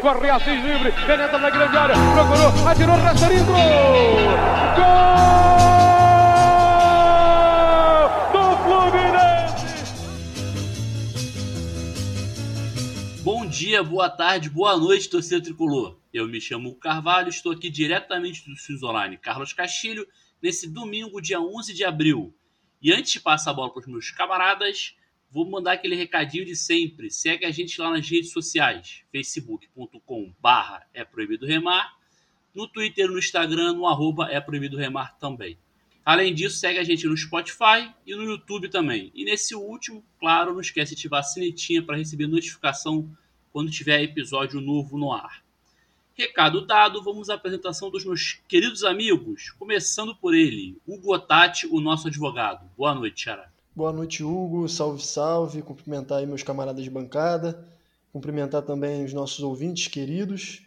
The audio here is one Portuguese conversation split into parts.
corre Assis livre, penetra na grande área, procurou, atirou, rastreiro, gol! Do Fluminense! Bom dia, boa tarde, boa noite, torcedor tricolor. Eu me chamo Carvalho, estou aqui diretamente do Cis Online Carlos Castilho, nesse domingo, dia 11 de abril. E antes de passar a bola para os meus camaradas, vou mandar aquele recadinho de sempre. Segue a gente lá nas redes sociais, facebook.com é proibido remar, no Twitter no Instagram, no arroba é proibido remar também. Além disso, segue a gente no Spotify e no YouTube também. E nesse último, claro, não esquece de ativar a sinetinha para receber notificação quando tiver episódio novo no ar. Recado dado, vamos à apresentação dos meus queridos amigos, começando por ele, Hugo Otati, o nosso advogado. Boa noite, Xará. Boa noite, Hugo. Salve, salve. Cumprimentar aí meus camaradas de bancada. Cumprimentar também os nossos ouvintes queridos.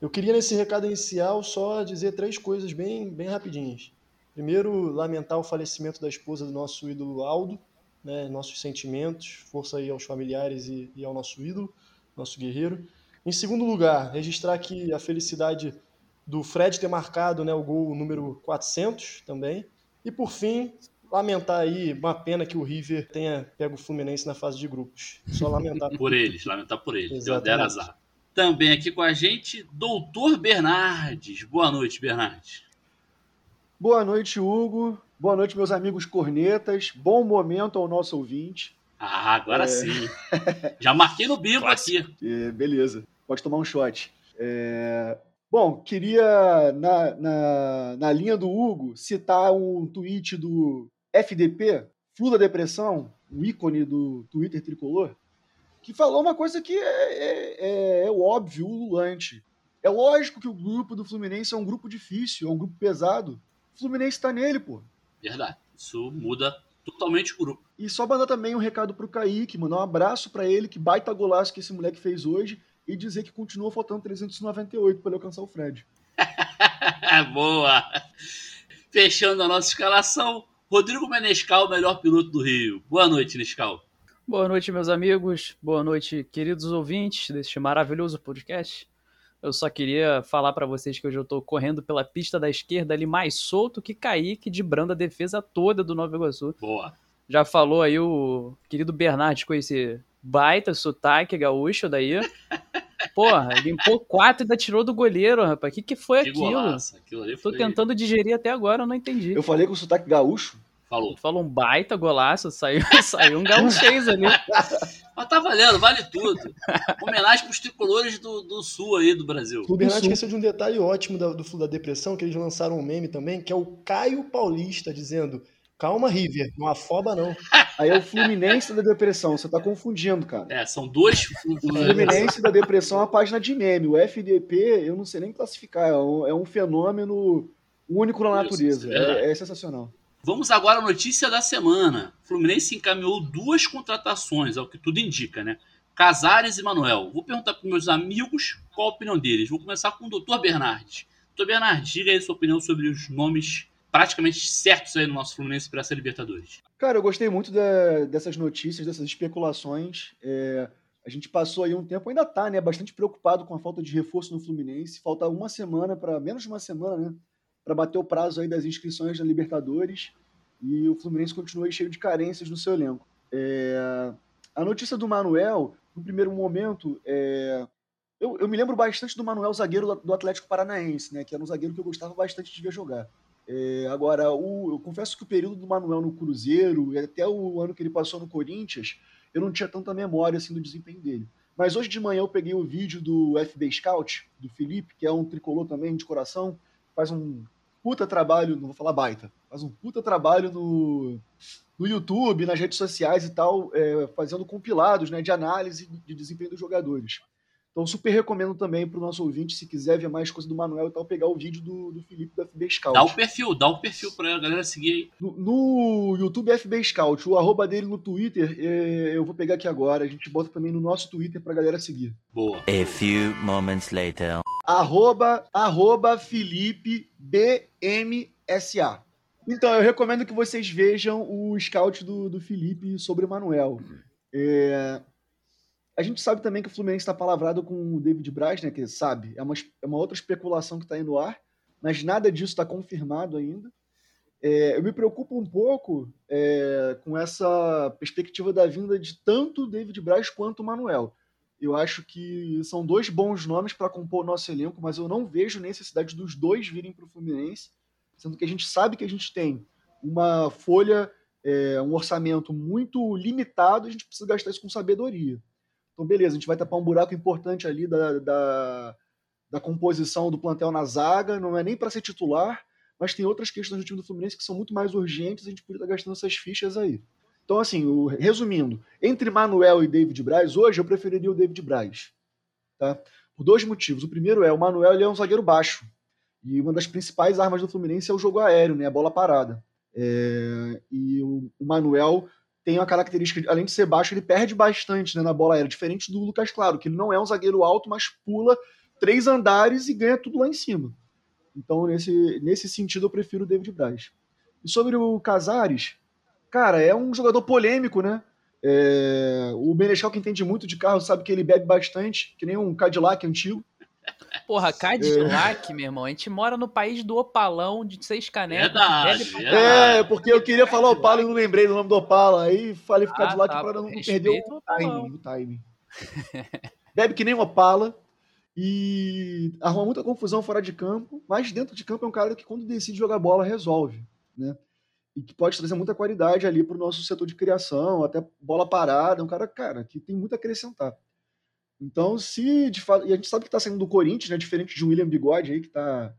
Eu queria, nesse recado inicial, só dizer três coisas bem, bem rapidinhas. Primeiro, lamentar o falecimento da esposa do nosso ídolo Aldo, né? nossos sentimentos, força aí aos familiares e, e ao nosso ídolo, nosso guerreiro. Em segundo lugar, registrar aqui a felicidade do Fred ter marcado né, o gol número 400 também. E por fim, lamentar aí, uma pena que o River tenha pego o Fluminense na fase de grupos. Só lamentar. por eles, lamentar por eles. Deu der azar. Também aqui com a gente, Doutor Bernardes. Boa noite, Bernardes. Boa noite, Hugo. Boa noite, meus amigos cornetas. Bom momento ao nosso ouvinte. Ah, agora é... sim. Já marquei no bico aqui. É, beleza. Pode tomar um shot. É... Bom, queria, na, na, na, linha do Hugo, citar um tweet do FDP, Flu da Depressão, o ícone do Twitter tricolor, que falou uma coisa que é, é, é, é óbvio, ululante. É lógico que o grupo do Fluminense é um grupo difícil, é um grupo pesado. O Fluminense tá nele, pô. Verdade. Isso muda totalmente o grupo. E só mandar também um recado pro Kaique, mandar um abraço para ele, que baita golaço que esse moleque fez hoje, e dizer que continua faltando 398 para ele alcançar o Fred. Boa! Fechando a nossa escalação, Rodrigo Menescal, melhor piloto do Rio. Boa noite, Nescal. Boa noite, meus amigos. Boa noite, queridos ouvintes deste maravilhoso podcast. Eu só queria falar para vocês que hoje eu tô correndo pela pista da esquerda ali mais solto que Kaique, de branda a defesa toda do Nova Iguaçu. Boa. Já falou aí o querido Bernardes com esse baita sotaque gaúcho daí. Porra, limpou quatro e ainda tirou do goleiro, rapaz. O que, que foi que aquilo? Golaço. aquilo ali foi... Tô tentando digerir até agora, eu não entendi. Eu falei com sotaque gaúcho? Falou. Falou um baita golaço, saiu, saiu um gaúchês ali. Mas tá valendo, vale tudo. Homenagem pros tricolores do, do sul aí do Brasil. O Bernardo esqueceu de um detalhe ótimo do, do Flu da Depressão, que eles lançaram um meme também, que é o Caio Paulista dizendo Calma, River, não afoba não. Aí é o Fluminense da Depressão, você tá confundindo, cara. É, são dois. O Fluminense da Depressão é uma página de meme. O FDP, eu não sei nem classificar, é um, é um fenômeno único na natureza. É, é, sensacional. Vamos agora à notícia da semana. O Fluminense encaminhou duas contratações, ao que tudo indica, né? Casares e Manuel. Vou perguntar para meus amigos qual a opinião deles. Vou começar com o Dr. Bernardes. Dr. Bernardes, diga aí sua opinião sobre os nomes praticamente certos aí no nosso Fluminense para essa Libertadores. Cara, eu gostei muito dessas notícias, dessas especulações. É, a gente passou aí um tempo, ainda tá, né? Bastante preocupado com a falta de reforço no Fluminense. Falta uma semana para menos de uma semana, né? Para bater o prazo aí das inscrições da Libertadores. E o Fluminense continua cheio de carências no seu elenco. É, a notícia do Manuel, no primeiro momento, é, eu, eu, me lembro bastante do Manuel, zagueiro do Atlético Paranaense, né? Que era um zagueiro que eu gostava bastante de ver jogar. É, agora, o, eu confesso que o período do Manuel no Cruzeiro e até o ano que ele passou no Corinthians, eu não tinha tanta memória assim do desempenho dele. Mas hoje de manhã eu peguei o vídeo do FB Scout, do Felipe, que é um tricolor também de coração, faz um puta trabalho, não vou falar baita, faz um puta trabalho no, no YouTube, nas redes sociais e tal, é, fazendo compilados né, de análise de desempenho dos jogadores. Então, super recomendo também para o nosso ouvinte, se quiser ver mais coisa do Manuel e tal, pegar o vídeo do, do Felipe do FB Scout. Dá o perfil, dá o perfil para a galera seguir aí. No, no, YouTube FB Scout, o arroba dele no Twitter, é, eu vou pegar aqui agora. A gente bota também no nosso Twitter para a galera seguir. Boa. A few moments later. Arroba, arroba Felipe BMSA. Então, eu recomendo que vocês vejam o scout do, do Felipe sobre o Manuel. É, a gente sabe também que o Fluminense está palavrado com o David Braz, né? Que sabe, é uma, é uma outra especulação que está aí no ar, mas nada disso está confirmado ainda. É, eu me preocupo um pouco é, com essa perspectiva da vinda de tanto o David Braz quanto o Manuel. Eu acho que são dois bons nomes para compor o nosso elenco, mas eu não vejo necessidade dos dois virem para o Fluminense, sendo que a gente sabe que a gente tem uma folha, é, um orçamento muito limitado, a gente precisa gastar isso com sabedoria. Então, beleza, a gente vai tapar um buraco importante ali da, da, da composição do plantel na zaga, não é nem para ser titular, mas tem outras questões do time do Fluminense que são muito mais urgentes, a gente podia estar gastando essas fichas aí. Então, assim, o, resumindo, entre Manuel e David Braz, hoje eu preferiria o David Braz. Tá? Por dois motivos. O primeiro é, o Manuel ele é um zagueiro baixo. E uma das principais armas do Fluminense é o jogo aéreo, né? a bola parada. É, e o, o, Manuel tem uma característica, além de ser baixo, ele perde bastante né, na bola aérea, diferente do Lucas Claro, que ele não é um zagueiro alto, mas pula três andares e ganha tudo lá em cima. Então, nesse, nesse sentido, eu prefiro o David Braz. E sobre o Casares, cara, é um jogador polêmico, né? É, o Benechal, que entende muito de carro, sabe que ele bebe bastante, que nem um Cadillac antigo. Porra, Cadillac, é. meu irmão, a gente mora no país do Opalão, de seis canecas. Verdade. É, porque eu queria falar Opala e não lembrei do nome do Opala. Aí falei ah, Cadillac tá, para não perder o timing. O timing. Bebe que nem um Opala e arruma muita confusão fora de campo, mas dentro de campo é um cara que quando decide jogar bola resolve, né? E que pode trazer muita qualidade ali para o nosso setor de criação, até bola parada, é um cara, cara, que tem muito a acrescentar. Então, se de fato, e a gente sabe que está saindo do Corinthians, né, diferente de um William Bigode aí que está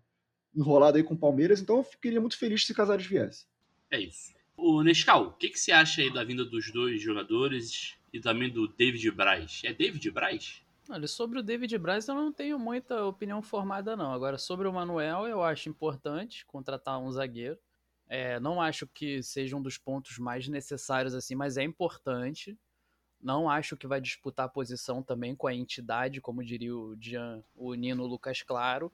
enrolado aí com o Palmeiras, então eu ficaria muito feliz se Casares viesse. É isso. O Nescau, o que, que você acha aí da vinda dos dois jogadores e também do David Braz? É David Braz? Olha, sobre o David Braz eu não tenho muita opinião formada, não. Agora, sobre o Manuel, eu acho importante contratar um zagueiro. É, não acho que seja um dos pontos mais necessários, assim, mas é importante. Não acho que vai disputar a posição também com a entidade, como diria o, Jean, o Nino Lucas Claro.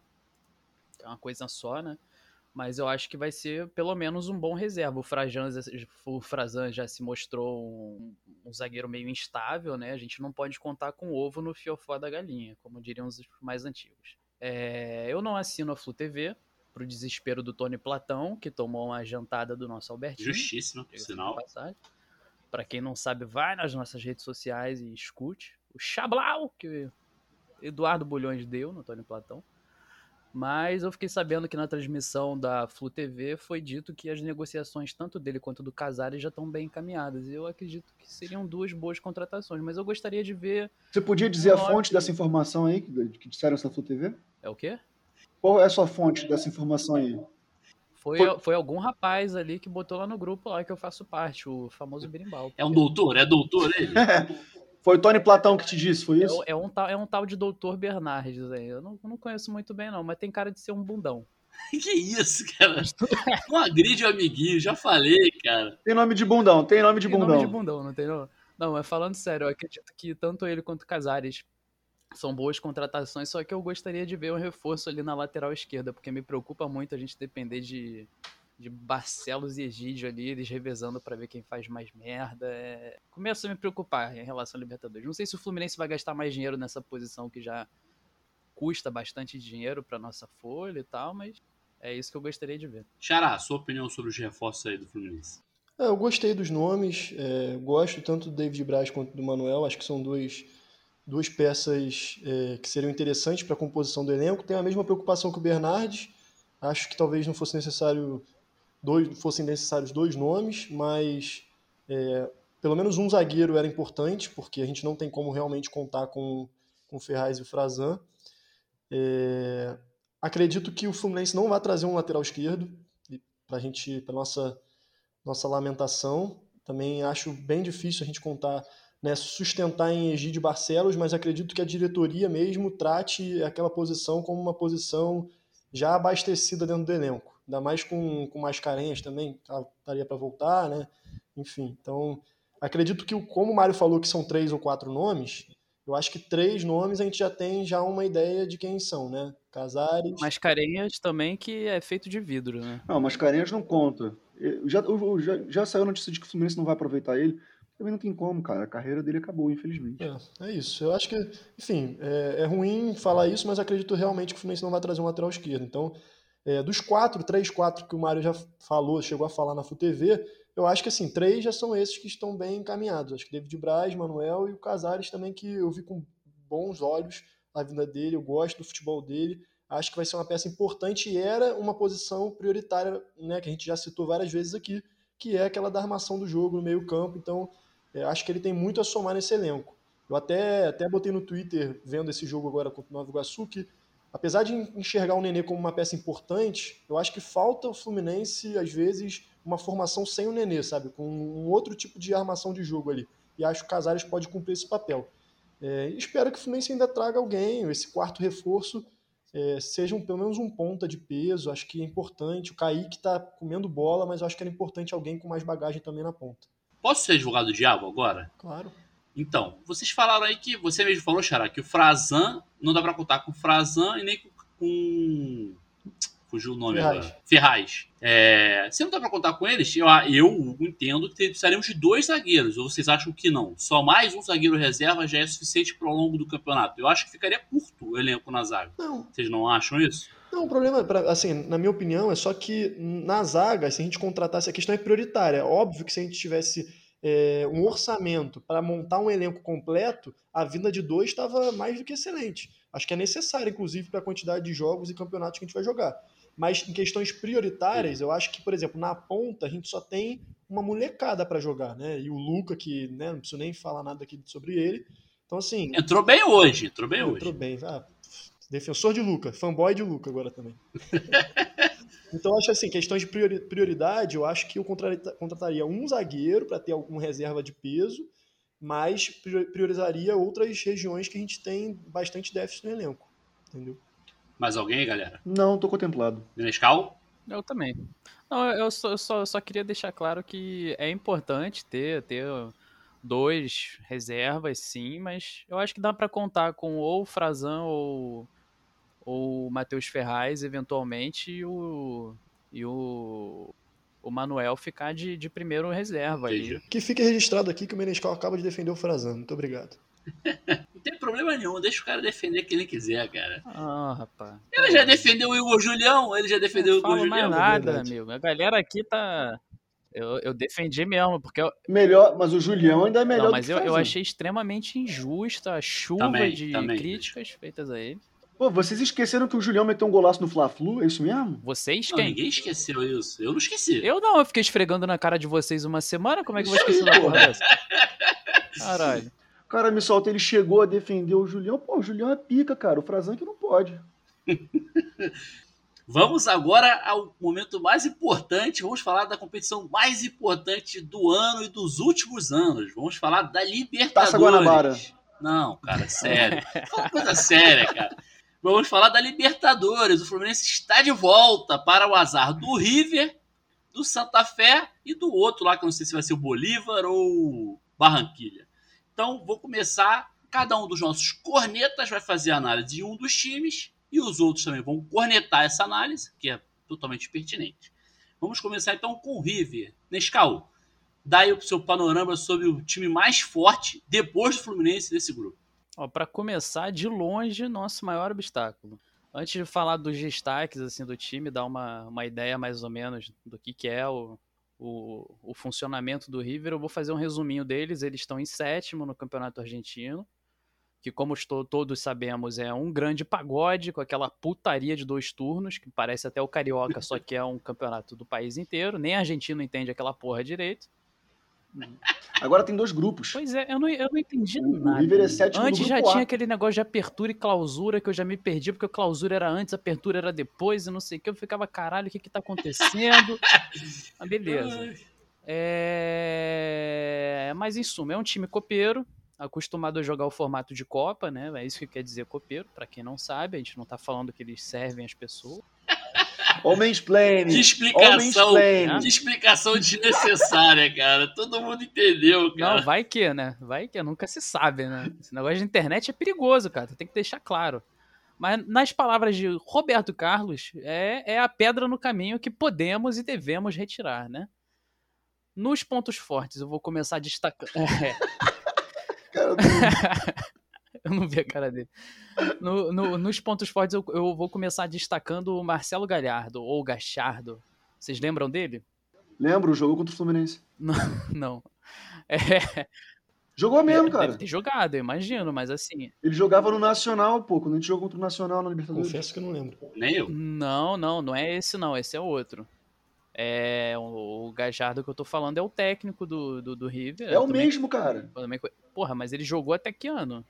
É uma coisa só, né? mas eu acho que vai ser pelo menos um bom reserva. O Frazan, o Frazan já se mostrou um, um, zagueiro meio instável, né? A gente não pode contar com o ovo no fiofó da galinha, como diriam os mais antigos. É, eu não assino a Flu TV, pro desespero do Tony Platão, que tomou uma jantada do nosso Albertinho. Justíssimo, por sinal. Para quem não sabe, vai nas nossas redes sociais e escute o Chablau que Eduardo Bulhões deu no Tony Platão. Mas eu fiquei sabendo que na transmissão da Flu TV foi dito que as negociações, tanto dele quanto do Casares, já estão bem encaminhadas. Eu acredito que seriam duas boas contratações, mas eu gostaria de ver. Você podia dizer a fonte dessa informação aí que, que disseram essa Flu TV? É o quê? Qual é a sua fonte dessa informação aí? Foi, foi, foi, algum rapaz ali que botou lá no grupo lá que eu faço parte, o famoso Berimbau. É um doutor? É doutor ele? Foi o Tony Platão que te disse, foi isso? É, é um, tal, é um tal de Doutor Bernardes aí. Eu não, não conheço muito bem, não, mas tem cara de ser um bundão. que isso, cara? Não agride o amiguinho, já falei, cara. Tem nome de bundão, tem nome de tem bundão. Tem nome de bundão, não tem não? Não, mas falando sério, eu acredito que tanto ele quanto o Casares são boas contratações, só que eu gostaria de ver um reforço ali na lateral esquerda, porque me preocupa muito a gente depender de de Barcelos e Egídio ali, eles revezando para ver quem faz mais merda. É... Começa a me preocupar em relação ao Libertadores. Não sei se o Fluminense vai gastar mais dinheiro nessa posição que já custa bastante dinheiro para nossa folha e tal, mas é isso que eu gostaria de ver. Xará, sua opinião sobre os reforços aí do Fluminense? É, eu gostei dos nomes, é, gosto tanto do David Braz quanto do Manuel, acho que são dois, duas peças é, que seriam interessantes para a composição do elenco. Tenho a mesma preocupação que o Bernardes, acho que talvez não fosse necessário dois, fossem necessários dois nomes, mas é, pelo menos um zagueiro era importante, porque a gente não tem como realmente contar com, com o Ferraz e o Frazan. É, acredito que o Fluminense não vai trazer um lateral esquerdo para a gente, para nossa nossa lamentação. Também acho bem difícil a gente contar, né, sustentar em Egídio Barcelos, mas acredito que a diretoria mesmo trate aquela posição como uma posição já abastecida dentro do elenco ainda mais com, com Mascarenhas também, estaria para voltar, né? Enfim, então acredito que, como o Mário falou que são três ou quatro nomes, eu acho que três nomes a gente já tem já uma ideia de quem são, né? Casares. Mascarenhas também, que é feito de vidro, né? Não, Mascarenhas não conta. Já, já, já saiu a notícia de que o Fluminense não vai aproveitar ele. Também não tem como, cara. A carreira dele acabou, infelizmente. É, é isso. Eu acho que, enfim, é, é ruim falar isso, mas acredito realmente que o Fluminense não vai trazer um lateral esquerdo. Então, é, dos quatro, três, quatro que o Mário já falou, chegou a falar na FUTV, eu acho que assim, três já são esses que estão bem encaminhados. Acho que David Braz, Manuel e o Casares também, que eu vi com bons olhos a vinda dele, eu gosto do futebol dele. Acho que vai ser uma peça importante e era uma posição prioritária, né, que a gente já citou várias vezes aqui, que é aquela da armação do jogo no meio-campo. Então, é, acho que ele tem muito a somar nesse elenco. Eu até, até botei no Twitter, vendo esse jogo agora contra o Nova Iguaçu, que apesar de enxergar o Nenê como uma peça importante, eu acho que falta o Fluminense, às vezes, uma formação sem o Nenê, sabe? Com um outro tipo de armação de jogo ali. E acho que o Casares pode cumprir esse papel. É, espero que o Fluminense ainda traga alguém, esse quarto reforço, é, seja um, pelo menos um ponta de peso, acho que é importante. O Kaique está comendo bola, mas eu acho que era importante alguém com mais bagagem também na ponta. Posso ser advogado do diabo agora? Claro. Então, vocês falaram aí que, você mesmo falou, Xará, que o Frazan, não dá para contar com o Frazan e nem com, com fugiu o nome Ferraz. agora. Ferraz. É, se não dá pra contar com eles, eu, eu entendo que precisaremos de dois zagueiros. Ou vocês acham que não? Só mais um zagueiro reserva já é suficiente para o longo do campeonato. Eu acho que ficaria curto o elenco na zaga. Não, Vocês não acham isso? Não, o problema, pra- assim, na minha opinião, é só que na zaga, se a gente contratasse, a questão é prioritária. É Óbvio que se a gente tivesse é, um orçamento para montar um elenco completo, a vinda de dois estava mais do que excelente. Acho que é necessário, inclusive, para a quantidade de jogos e campeonatos que a gente vai jogar. Mas em questões prioritárias, eu acho que, por exemplo, na ponta a gente só tem uma molecada para jogar, né? E o Luca, que né, não preciso nem falar nada aqui sobre ele. Então, assim, Entrou bem hoje, entrou bem Entrou hoje. bem. Ah, defensor de Luca, fanboy de Luca agora também. então, eu acho assim, questões de priori- prioridade, eu acho que eu contrata- contrataria um zagueiro para ter alguma reserva de peso, mas prior- priorizaria outras regiões que a gente tem bastante déficit no elenco. Entendeu? Mais alguém galera? Não, tô contemplado. Nescau? Eu também. Não, eu só, eu só, eu só queria deixar claro que é importante ter, ter dois reservas, sim, mas eu acho que dá pra contar com ou o Frazan ou, ou o Matheus Ferraz, eventualmente, e o, e o, o Manuel ficar de, de primeiro reserva ali. Entendi. Que fique registrado aqui que o Menescal acaba de defender o Frazan. Muito obrigado. Não tem problema nenhum, deixa o cara defender quem ele quiser, cara. Ah, rapaz. Ele já defendeu o Igor Julião, ele já defendeu o Não Igor falo mais Julião. nada, verdade. amigo. A galera aqui tá. Eu, eu defendi mesmo, porque eu, Melhor, mas o Julião ainda é melhor Não, do mas eu, eu achei extremamente injusta a chuva Também, de também. críticas feitas a ele. Pô, vocês esqueceram que o Julião meteu um golaço no Fla-Flu? É isso mesmo? Vocês Não, quem? ninguém esqueceu isso. Eu não esqueci. Eu não, eu fiquei esfregando na cara de vocês uma semana, como é que eu vou Isso esquecer uma porra porra. dessa? Caralho. O cara me solta, ele chegou a defender o Julião. Pô, o Julião é pica, cara. O Frazan que não pode. Vamos agora ao momento mais importante. Vamos falar da competição mais importante do ano e dos últimos anos. Vamos falar da Libertadores. Taça Guanabara. Não, cara, sério. Fala coisa séria, cara. Vamos falar da Libertadores. O Fluminense está de volta para o azar do River, do Santa Fé e do outro lá, que eu não sei se vai ser o Bolívar ou Barranquilha. Então, vou começar. Cada um dos nossos cornetas vai fazer a análise de um dos times e os outros também vão cornetar essa análise, que é totalmente pertinente. Vamos começar então com o River. Nescau, dá aí o seu panorama sobre o time mais forte depois do Fluminense desse grupo. Para começar, de longe, nosso maior obstáculo. Antes de falar dos destaques assim do time, dar uma, uma ideia mais ou menos do que, que é o, o, o funcionamento do River, eu vou fazer um resuminho deles. Eles estão em sétimo no Campeonato Argentino, que como estou, todos sabemos é um grande pagode com aquela putaria de dois turnos, que parece até o Carioca, só que é um campeonato do país inteiro. Nem a Argentina entende aquela porra direito. Agora tem dois grupos. Pois é, eu não, eu não entendi O- o nada. River é sétimo Antes já A. tinha aquele negócio de apertura e clausura que eu já me perdi, porque a clausura era antes, a apertura era depois, e não sei o que. Eu ficava, caralho, o que que tá acontecendo? ah, beleza. É... Mas em suma, é um time copeiro, acostumado a jogar o formato de Copa, né? É isso que quer dizer copeiro, pra quem não sabe, a gente não tá falando que eles servem as pessoas. Homens plane. Que explicação, que explicação desnecessária, cara. Todo mundo entendeu, cara. Não, vai que, né? Vai que, nunca se sabe, né? Esse negócio de internet é perigoso, cara. Tem que deixar claro. Mas nas palavras de Roberto Carlos, é, é a pedra no caminho que podemos e devemos retirar, né? Nos pontos fortes, eu vou começar destacando. É, Cara, eu não vi a cara dele. No- no- nos pontos fortes, eu, eu vou começar destacando o Marcelo Galhardo, ou Gachardo. Vocês lembram dele? lembra o jogo contra o Fluminense? Não. É, Jogou mesmo, deve cara. ter jogado, eu imagino, mas assim. Ele jogava no Nacional, pô. Quando a gente jogou contra o Nacional na Libertadores. Confesso que eu não lembro. Nem eu. Não, não, não é esse não, esse é outro. É, o, o Gajardo que eu tô falando é o técnico do, do, do River. É eu o também- mesmo, cara. também Porra, mas ele jogou até que ano?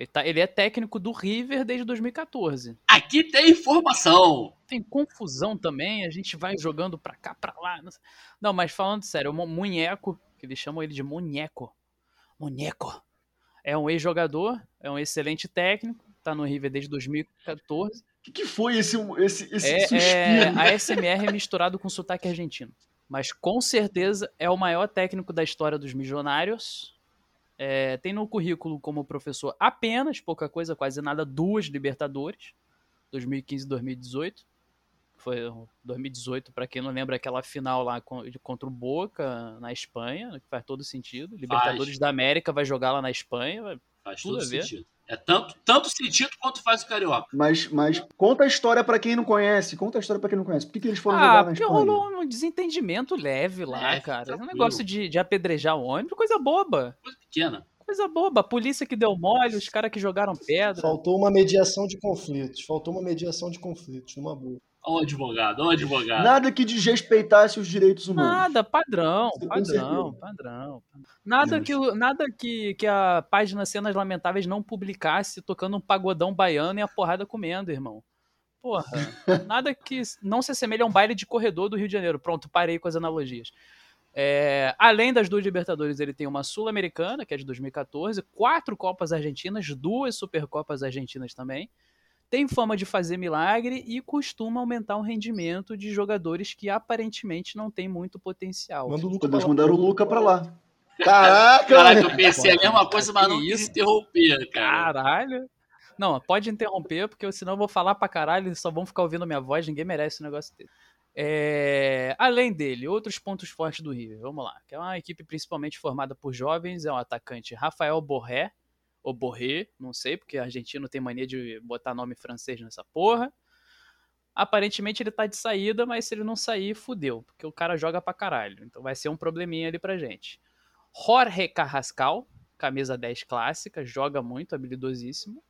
Ele, tá, ele é técnico do River desde 2014. Aqui tem informação. Tem confusão também, a gente vai jogando pra cá, pra lá. Não. Não, mas falando sério, o Munheco, que eles chamam ele de Munheco. Munheco. É um ex-jogador, é um excelente técnico, tá no River desde 2014. O que, que foi esse, esse, esse É, suspiro? é ASMR misturado com sotaque argentino. Mas com certeza é o maior técnico da história dos Milionários. É, tem no currículo como professor apenas, pouca coisa, quase nada, duas Libertadores, 2015 e 2018. Foi o 2018, para quem não lembra, aquela final lá con- contra o Boca na Espanha, que faz todo sentido. Libertadores da América vai jogar lá na Espanha. Faz Tudo todo sentido. É tanto, tanto sentido quanto faz o Carioca. Mas, mas conta a história pra quem não conhece. Conta a história pra quem não conhece. Por que, que eles foram Ah, jogar na porque Espanha? rolou um desentendimento leve lá, Leve, cara. É um tranquilo. negócio de, de apedrejar o ônibus, coisa boba. Coisa pequena. Coisa boba. A polícia que deu mole, os caras que jogaram pedra. Faltou uma mediação de conflitos. Faltou uma mediação de conflitos, numa boa. Ó o advogado, ó o advogado. Nada que desrespeitasse os direitos humanos. Nada, padrão, Você padrão, padrão. Nada, que, o- nada que, que a página Cenas Lamentáveis não publicasse tocando um pagodão baiano e a porrada comendo, irmão. Porra, nada que não se assemelhe a um baile de corredor do Rio de Janeiro. Pronto, parei com as analogias. É, além das duas Libertadores, ele tem uma Sul-Americana, que é de 2014, quatro Copas Argentinas, duas Supercopas Argentinas também. Tem fama de fazer milagre e costuma aumentar o rendimento de jogadores que aparentemente não têm muito potencial. Manda o Luca Podemos pra lá. mandar o Luca pra lá. Caraca! Caraca, eu pensei a mesma coisa, mas não quis interromper, cara. Caralho. Não, pode interromper, porque senão eu vou falar pra caralho, eles só vão ficar ouvindo a minha voz, ninguém merece um negócio desse. É, Além dele, outros pontos fortes do River, vamos lá. Que é uma equipe principalmente formada por jovens, é um atacante Rafael Borré, ou Borré, não sei, porque argentino tem mania de botar nome francês nessa porra. Aparentemente ele tá de saída, mas se ele não sair, fudeu, porque o cara joga pra caralho. Então vai ser um probleminha ali pra gente. Jorge Carrascal, camisa 10 clássica, joga muito, habilidosíssimo.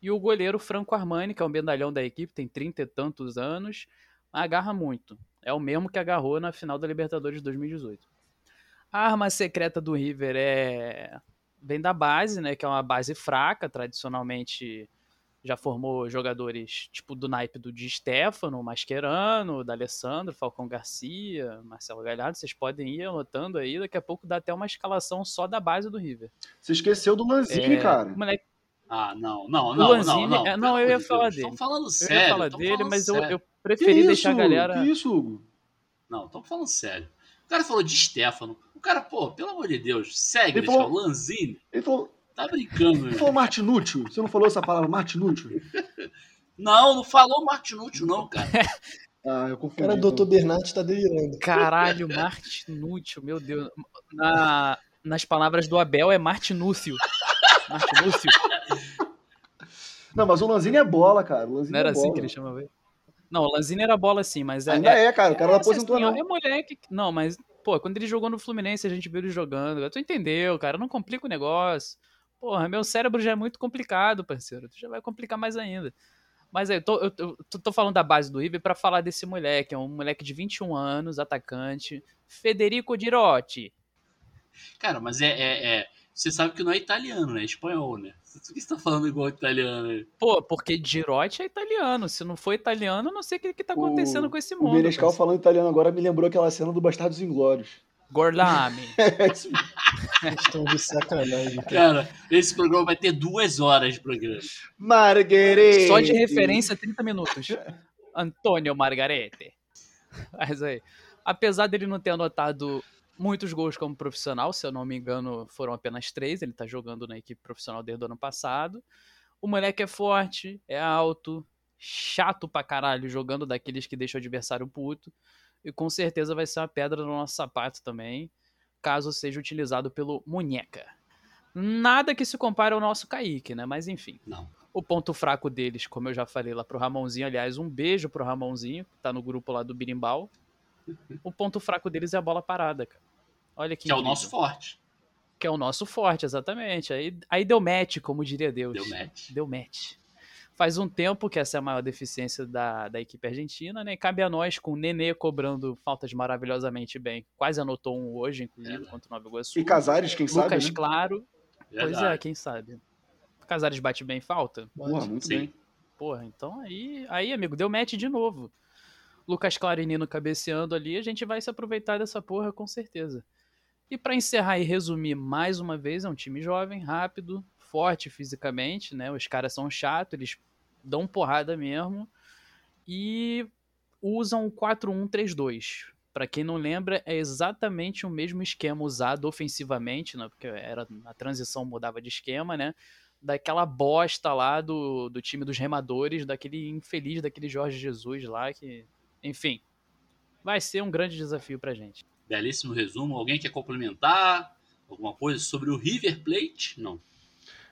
E o goleiro Franco Armani, que é um medalhão da equipe, tem trinta e tantos anos, agarra muito. É o mesmo que agarrou na final da Libertadores de 2018. A arma secreta do River é vem da base, né, que é uma base fraca, tradicionalmente já formou jogadores tipo do naipe do Di Stefano, Mascherano, da Alessandro, Falcão Garcia, Marcelo Galhardo, vocês podem ir anotando aí, daqui a pouco dá até uma escalação só da base do River. Você esqueceu do Lanzini, É, cara. moleque Ah, não, não, O não, Lanzini- não, não. é, não, eu ia falar dele. Estamos falando Eu sério. ia falar dele, mas eu, eu Que preferi isso, deixar a galera. Que isso, Hugo? Não, estamos falando sério. O cara falou de Stefano. O cara, pô, pelo amor de Deus, segue, Ele falou- Lanzini. Ele falou, Tá brincando, ele falou Martinútil. Você não falou essa palavra, Martinútil? Não, não falou Martinútil, não, cara. Ah, eu confundi. Cara, o então. Dr. Bernat tá delirando. Caralho, Martinútil, meu Deus. Na- nas palavras do Abel é Martinúcio. Martinúcio. Não, mas o Lanzini é bola, cara. O Lanzini Não era é assim bola. que ele chamava ele? Não, o Lanzini era bola sim, mas é. Ainda é, cara. O cara não é, aposentou, assim, não. É moleque. que- Não, mas, pô, quando ele jogou no Fluminense, a gente viu ele jogando. Tu entendeu, cara? Não complica o negócio. Porra, meu cérebro já é muito complicado, parceiro. Tu já vai complicar mais ainda. Mas aí, eu tô, eu, eu tô- falando da base do River pra falar desse moleque. É um moleque de 21 anos, atacante. Federico Dirotti. Cara, mas é, é, é- Você sabe que não é italiano, né? É espanhol, né? Por que você tá falando igual italiano? né? Pô, porque Dirotti é italiano. Se não for italiano, eu não sei o que, que tá acontecendo O- com esse O mundo. Menescal parceiro. falando italiano agora me lembrou aquela cena do Bastardos Inglórios. Gorlami. É estão de sacanagem. cara. Cara, esse programa vai ter duas horas de programa. Marguerite. Só de referência, 30 minutos. Antônio Margarete. Mas aí, apesar dele não ter anotado muitos gols como profissional, se eu não me engano, foram apenas três. Ele tá jogando na equipe profissional desde o ano passado. O moleque é forte, é alto, chato pra caralho, jogando daqueles que deixam o adversário puto. E com certeza vai ser uma pedra no nosso sapato também. caso seja utilizado pelo Munheca. Nada que se compare ao nosso Kaique, né? Mas enfim. Não. O ponto fraco deles, como eu já falei lá pro Ramonzinho, aliás, um beijo pro Ramonzinho, que tá no grupo lá do Birimbau. O ponto fraco deles é a bola parada, cara. Olha que Que é o nosso forte. Que é o nosso forte, exatamente. Aí, aí deu match, como diria Deus. Deu match. Deu match. Faz um tempo que essa é a maior deficiência da, da equipe argentina, né? E cabe a nós, com o Nenê cobrando faltas maravilhosamente bem. Quase anotou um hoje, inclusive, É. contra o Nova Iguaçu. E Casares, quem sabe, Lucas né? Claro. Pois é, Verdade. quem sabe. Casares bate bem falta? Porra, muito Sim. bem. Porra, então aí, aí, amigo, deu match de novo. Lucas Claro e Nino cabeceando ali, a gente vai se aproveitar dessa porra com certeza. E pra encerrar e resumir mais uma vez, é um time jovem, rápido, forte fisicamente, né? Os caras são chatos, eles dão porrada mesmo e usam o 4-1-3-2. Pra quem não lembra, é exatamente o mesmo esquema usado ofensivamente, né? Porque era a transição mudava de esquema, né? daquela bosta lá do, do time dos remadores, daquele infeliz, daquele Jorge Jesus lá, que, enfim, vai ser um grande desafio pra gente. Belíssimo resumo. Alguém quer complementar alguma coisa sobre o River Plate? Não.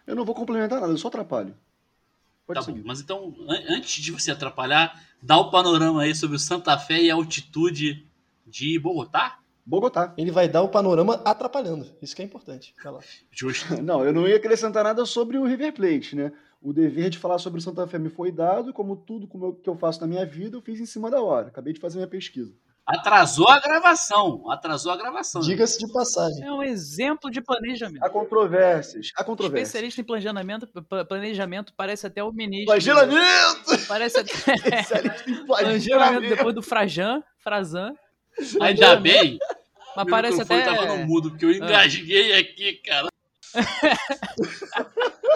Eu não vou complementar nada, eu só atrapalho. Pode Tá seguir. bom. Mas então, an- antes de você atrapalhar, dá o panorama aí sobre o Santa Fé e a altitude de Bogotá. Bogotá. Ele vai dar o panorama atrapalhando. Isso que é importante. Vai lá. Justo. Não, eu não ia acrescentar nada sobre o River Plate, né? O dever de falar sobre o Santa Fé me foi dado, como tudo como eu- que eu faço na minha vida, eu fiz em cima da hora. Acabei de fazer minha pesquisa. Atrasou a gravação. Atrasou a gravação. Diga-se de passagem. É um exemplo de planejamento. Há controvérsias. Há controvérsias. Especialista em planejamento, planejamento parece até o ministro. Flagelamento! Parece até Especialista em planejamento depois do Frajan, Frazan. Ainda bem. Mas meu parece até. tava no mudo, porque eu engasguei aqui, cara.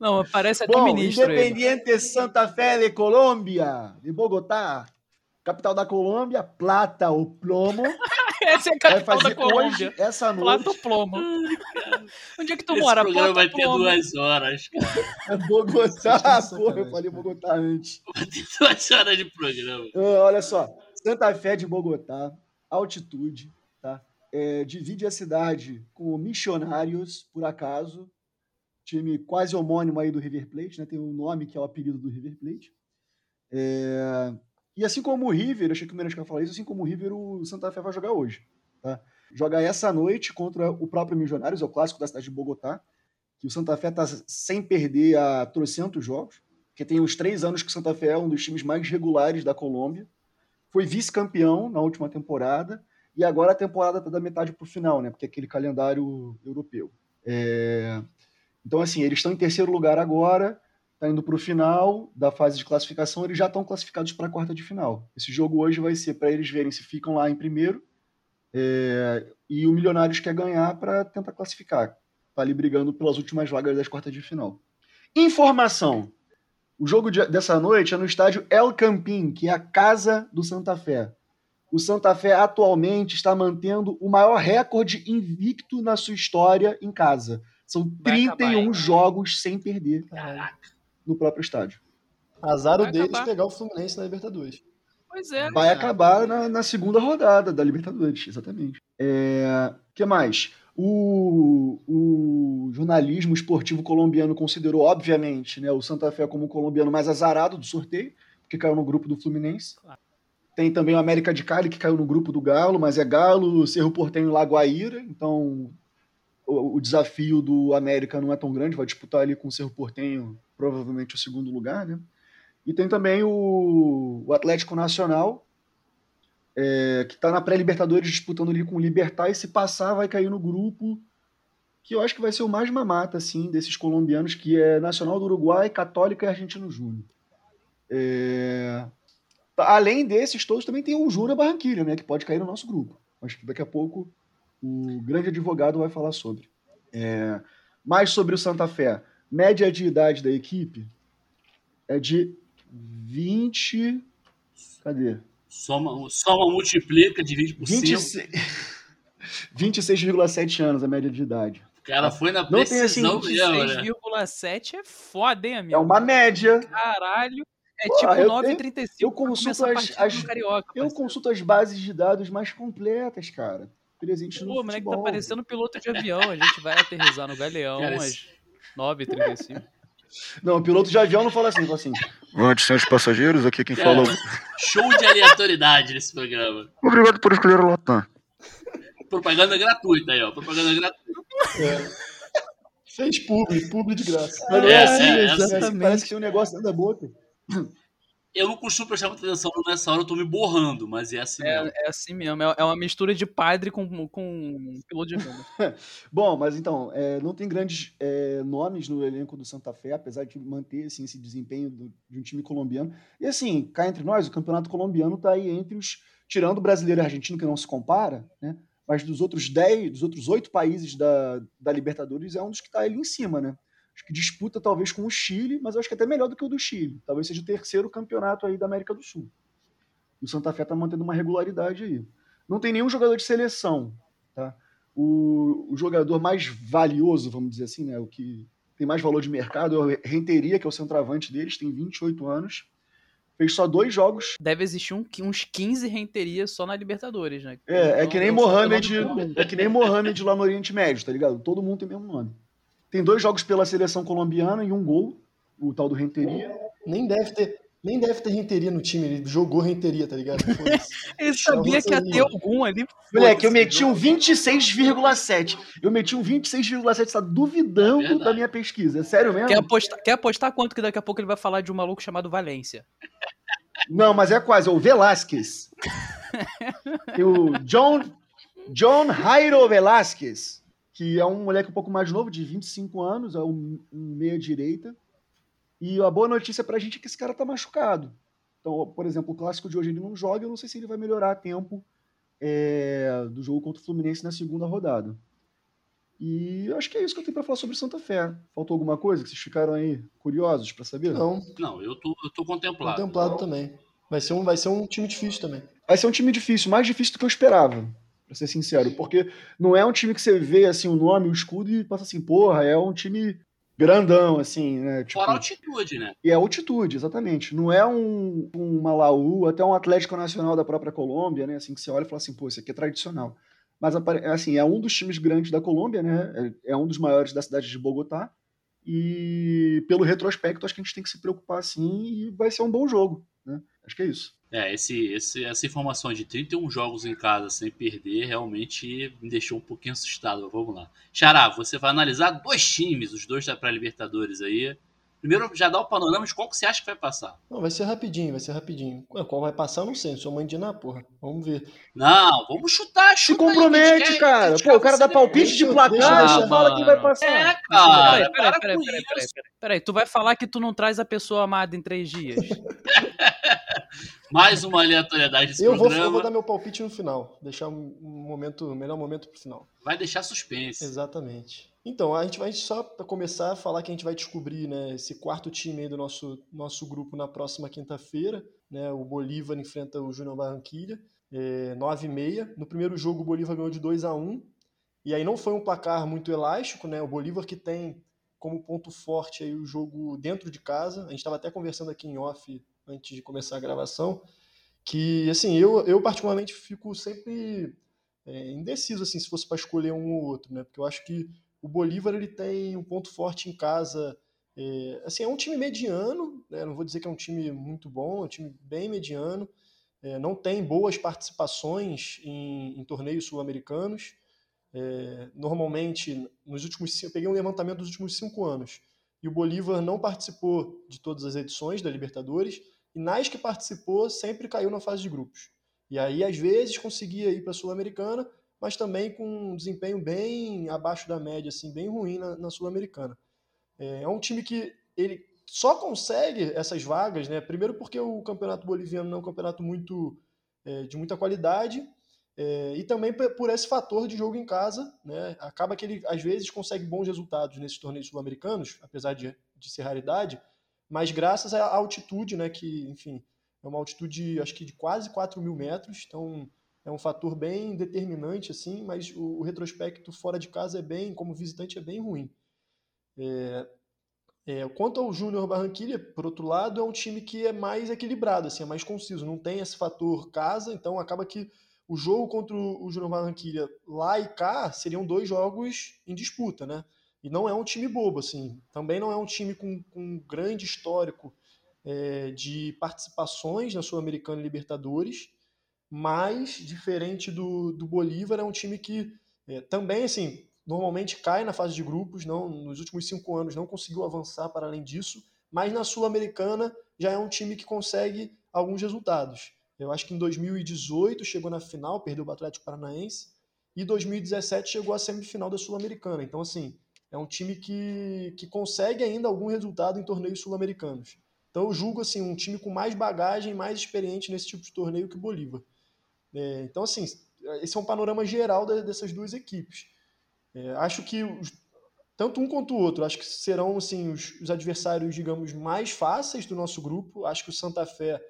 Não, parece até Bom, ministro. ele. Independiente Santa Fé de Colômbia, de Bogotá, capital da Colômbia, Plata ou Plomo, Essa é a vai capital da Colômbia. hoje, essa noite, Plato Plomo. Onde é que tu Esse mora? programa Plato vai ter duas horas, cara. é Bogotá. De Porra, eu falei. Bogotá antes. Vai ter duas horas de programa. Ah, olha só, Santa Fé de Bogotá, altitude, tá? É, divide a cidade com Missionários, por acaso, time quase homônimo aí do River Plate, né? Tem um nome que é o apelido do River Plate. É, E assim como o River, achei que o Menos ia falar isso, assim como o River, o Santa Fé vai jogar hoje, tá? Joga essa noite contra o próprio Missionários, é o clássico da cidade de Bogotá, que o Santa Fé tá sem perder a trocentos jogos, porque tem uns três anos que o Santa Fé é um dos times mais regulares da Colômbia. Foi vice-campeão na última temporada e agora a temporada está da metade para o final, né? Porque é aquele calendário europeu. É, Então, assim, eles estão em terceiro lugar agora, está indo para o final da fase de classificação, eles já estão classificados para a quarta de final. Esse jogo hoje vai ser para eles verem se ficam lá em primeiro é, e o Milionários quer ganhar para tentar classificar. Está ali brigando pelas últimas vagas das quartas de final. Informação. O jogo de- dessa noite é no estádio El Campín, que é a casa do Santa Fé. O Santa Fé atualmente está mantendo o maior recorde invicto na sua história em casa. São Vai 31 acabar, hein? jogos sem perder Caraca. No próprio estádio. Azar o deles acabar. pegar o Fluminense na Libertadores. Pois é. Vai cara. acabar na, na segunda rodada da Libertadores, exatamente. O que mais? O, o jornalismo esportivo colombiano considerou, obviamente, né, o Santa Fé como o colombiano mais azarado do sorteio, porque caiu no grupo do Fluminense. Claro. Tem também o América de Cali, que caiu no grupo do Galo, mas é Galo, Cerro Portenho e Lagoaíra, então o, o desafio do América não é tão grande, vai disputar ali com o Cerro Portenho, provavelmente o segundo lugar, né? E tem também o, o Atlético Nacional, é, que está na pré-Libertadores disputando ali com o Libertar, e se passar vai cair no grupo que eu acho que vai ser o mais mamata, assim, desses colombianos, que é Nacional do Uruguai, Católica e Argentino Júnior. É, Além desses todos, também tem o Júnior Barranquilla, né, que pode cair no nosso grupo. Acho que daqui a pouco o grande advogado vai falar sobre. É, Mais sobre o Santa Fé. Média de idade da equipe é de 20... Cadê? Soma, soma, multiplica, divide por 5. 26 26,7 anos a média de idade. O cara foi na Não tem, assim, precisão mesmo, né? 6,7 é foda, hein, amigo? É uma média. Caralho. É Pô, tipo eu 9,35 eu pra consulto as- as-. Eu parceiro. consulto as bases de dados mais completas, cara. Presente no Pô, moleque tá parecendo piloto de avião. A gente vai aterrissar no Galeão Cara, às esse- 9h35. Não, o piloto de avião não fala assim, fala assim. Antes, senhores passageiros, aqui quem Cara, show de aleatoriedade nesse programa. Obrigado por escolher o Latam. Propaganda gratuita aí, ó. Propaganda gratuita. É. Fez publi, publi de graça. Mas É, é, assim, é, é, assim, exatamente. parece que tem um negócio dentro da boca. Eu não costumo prestar muita atenção nessa hora, eu tô me borrando, mas é assim mesmo. É, é assim mesmo. É é uma mistura de padre com, com piloto de avião. Bom, mas então, é, não tem grandes é, nomes no elenco do Santa Fé, apesar de manter assim, esse desempenho do- de um time colombiano. E assim, cá entre nós, o campeonato colombiano está aí entre os. Tirando o brasileiro e argentino, que não se compara, né? Mas dos outros 10, dos outros oito países da, da Libertadores, é um dos que está ali em cima, né? Acho que disputa talvez com o Chile, mas eu acho que é até melhor do que o do Chile. Talvez seja o terceiro campeonato aí da América do Sul. E o Santa Fé está mantendo uma regularidade aí. Não tem nenhum jogador de seleção, tá? O, o jogador mais valioso, vamos dizer assim, né? O que tem mais valor de mercado é o Renteria, que é o centroavante deles, tem 28 anos. Fez só dois jogos. Deve existir um- uns 15 renterias só na Libertadores, né? É, é que nem Mohamed, é que nem Mohamed lá no Oriente Médio, tá ligado? Todo mundo tem o mesmo nome. Tem dois jogos pela seleção colombiana e um gol, o tal do Renteria. Nem deve ter, nem deve ter renteria no time. Ele jogou renteria, tá ligado? Ele sabia que ia ter algum ali. Moleque, eu meti um 26,7. Eu meti um 26,7, você tá duvidando É da minha pesquisa. É sério mesmo? Quer apostar, quer apostar quanto que daqui a pouco ele vai falar de um maluco chamado Valência? Não, mas é quase, é o Velasquez. Tem o John, John Jairo Velasquez, que é um moleque um pouco mais novo, de 25 anos, é um, um meia-direita. E a boa notícia pra gente é que esse cara tá machucado. Então, por exemplo, o clássico de hoje ele não joga, eu não sei se ele vai melhorar a tempo é, do jogo contra o Fluminense na segunda rodada. E eu acho que é isso que eu tenho pra falar sobre Santa Fé. Faltou alguma coisa que vocês ficaram aí curiosos pra saber? Não, Não, eu tô, eu tô contemplado. contemplado também. Vai ser, um, vai ser um time difícil também. vai ser um time difícil, mais difícil do que eu esperava, pra ser sincero, porque não é um time que você vê assim o nome, o escudo e passa assim, porra, é um time grandão assim, né? Tipo, Fora a altitude, né? e é altitude, exatamente. Não é um, um Malaú, até um Atlético Nacional da própria Colômbia, né? Assim que você olha e fala assim, pô, isso aqui é tradicional. Mas assim, é um dos times grandes da Colômbia, né? É é um dos maiores da cidade de Bogotá. E pelo retrospecto, acho que a gente tem que se preocupar assim e vai ser um bom jogo, né? Acho que é isso. É, esse, esse, essa informação de 31 jogos em casa sem perder realmente me deixou um pouquinho assustado. Vamos lá. Xará, você vai analisar dois times, os dois da pré-Libertadores aí. Primeiro, já dá o panorama de qual que você acha que vai passar. Não, vai ser rapidinho, vai ser rapidinho. Qual vai passar, eu não sei. Sou mãe de Iná, porra. Vamos ver. Não, vamos chutar, Se chuta aí, compromete, quer cara. Pô, o cara dá palpite de placar e fala quem vai passar. É, cara, peraí, peraí, peraí, peraí, peraí. Peraí, tu vai falar que tu não traz a pessoa amada em três dias? Mais uma aleatoriedade desse Eu vou, programa. eu vou dar meu palpite no final. Deixar um momento, o melhor momento pro final. Vai deixar suspense. Exatamente. Então, a gente vai só para começar a falar que a gente vai descobrir, né, esse quarto time do nosso, nosso grupo na próxima quinta-feira, né? O Bolívar enfrenta o Júnior Barranquilha, é, 9 e meia. No primeiro jogo o Bolívar ganhou de 2 a 1 e aí não foi um placar muito elástico, né? O Bolívar que tem como ponto forte aí o jogo dentro de casa. A gente estava até conversando aqui em off antes de começar a gravação, que assim, eu, eu particularmente fico sempre é, indeciso assim se fosse para escolher um ou outro, né? Porque eu acho que o Bolívar ele tem um ponto forte em casa. É, assim, é um time mediano, né? não vou dizer que é um time muito bom, é um time bem mediano. É, não tem boas participações em, em torneios sul-americanos. É, normalmente, nos últimos eu peguei um levantamento dos últimos cinco anos e o Bolívar não participou de todas as edições da Libertadores e nas que participou sempre caiu na fase de grupos. E aí às vezes conseguia ir para a Sul-Americana, mas também com um desempenho bem abaixo da média, assim, bem ruim na, na Sul-Americana. É, é um time que ele só consegue essas vagas, né? Primeiro porque o campeonato boliviano não é um campeonato muito é, de muita qualidade é, e também por esse fator de jogo em casa, né? Acaba que ele às vezes consegue bons resultados nesses torneios sul-americanos, apesar de, de ser raridade, mas graças à altitude, né? Que, enfim, é uma altitude acho que de quase 4 mil metros, então é um fator bem determinante, assim, mas o, o retrospecto fora de casa é bem, como visitante, é bem ruim. É, é, quanto ao Júnior Barranquilla, por outro lado, é um time que é mais equilibrado, assim, é mais conciso, não tem esse fator casa, então acaba que o jogo contra o Júnior Barranquilla lá e cá seriam dois jogos em disputa, né? E não é um time bobo, assim. Também não é um time com, com um grande histórico é, de participações na Sul-Americana e Libertadores, mas, diferente do, do Bolívar, é um time que é, também, assim, normalmente cai na fase de grupos, não nos últimos cinco anos não conseguiu avançar para além disso, mas na Sul-Americana já é um time que consegue alguns resultados. Eu acho que em 2018 chegou na final, perdeu o Atlético Paranaense, e 2017 chegou à semifinal da Sul-Americana. Então, assim, é um time que, que consegue ainda algum resultado em torneios sul-americanos. Então, eu julgo assim, um time com mais bagagem, mais experiente nesse tipo de torneio que o Bolívar. É, então, assim, esse é um panorama geral dessas duas equipes. É, acho que os, tanto um quanto o outro, acho que serão assim, os, os, adversários, digamos, mais fáceis do nosso grupo. Acho que o Santa Fé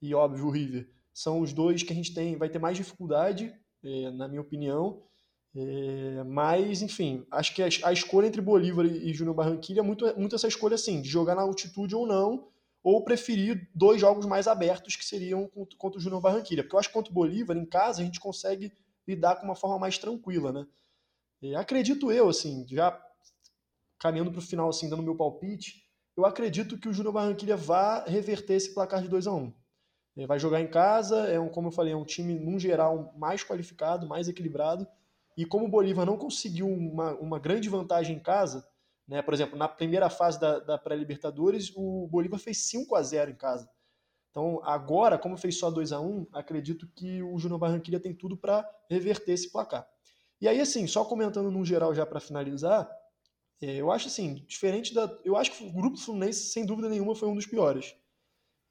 e, óbvio, o River são os dois que a gente tem, vai ter mais dificuldade, é, na minha opinião. É, mas, enfim, acho que a, a, escolha entre Bolívar e, e Júnior Barranquilla é muito, muito essa escolha assim, de jogar na altitude ou não, ou preferir dois jogos mais abertos que seriam contra o Júnior Barranquilla. Porque eu acho que contra o Bolívar, em casa, a gente consegue lidar com uma forma mais tranquila, né? E acredito eu, assim, já caminhando para o final, assim, dando meu palpite, eu acredito que o Júnior Barranquilla vá reverter esse placar de 2 a 1 Ele vai jogar em casa, é um, como eu falei, é um time, num geral, mais qualificado, mais equilibrado. E como o Bolívar não conseguiu uma, uma grande vantagem em casa, né? Por exemplo, na primeira fase da, da pré-Libertadores, o Bolívar fez 5 a 0 em casa. Então, agora, como fez só 2 a 1 acredito que o Júnior Barranquilla tem tudo para reverter esse placar. E aí, assim, só comentando no geral já para finalizar, é, eu acho assim, diferente da. Eu acho que o grupo Fluminense, sem dúvida nenhuma, foi um dos piores.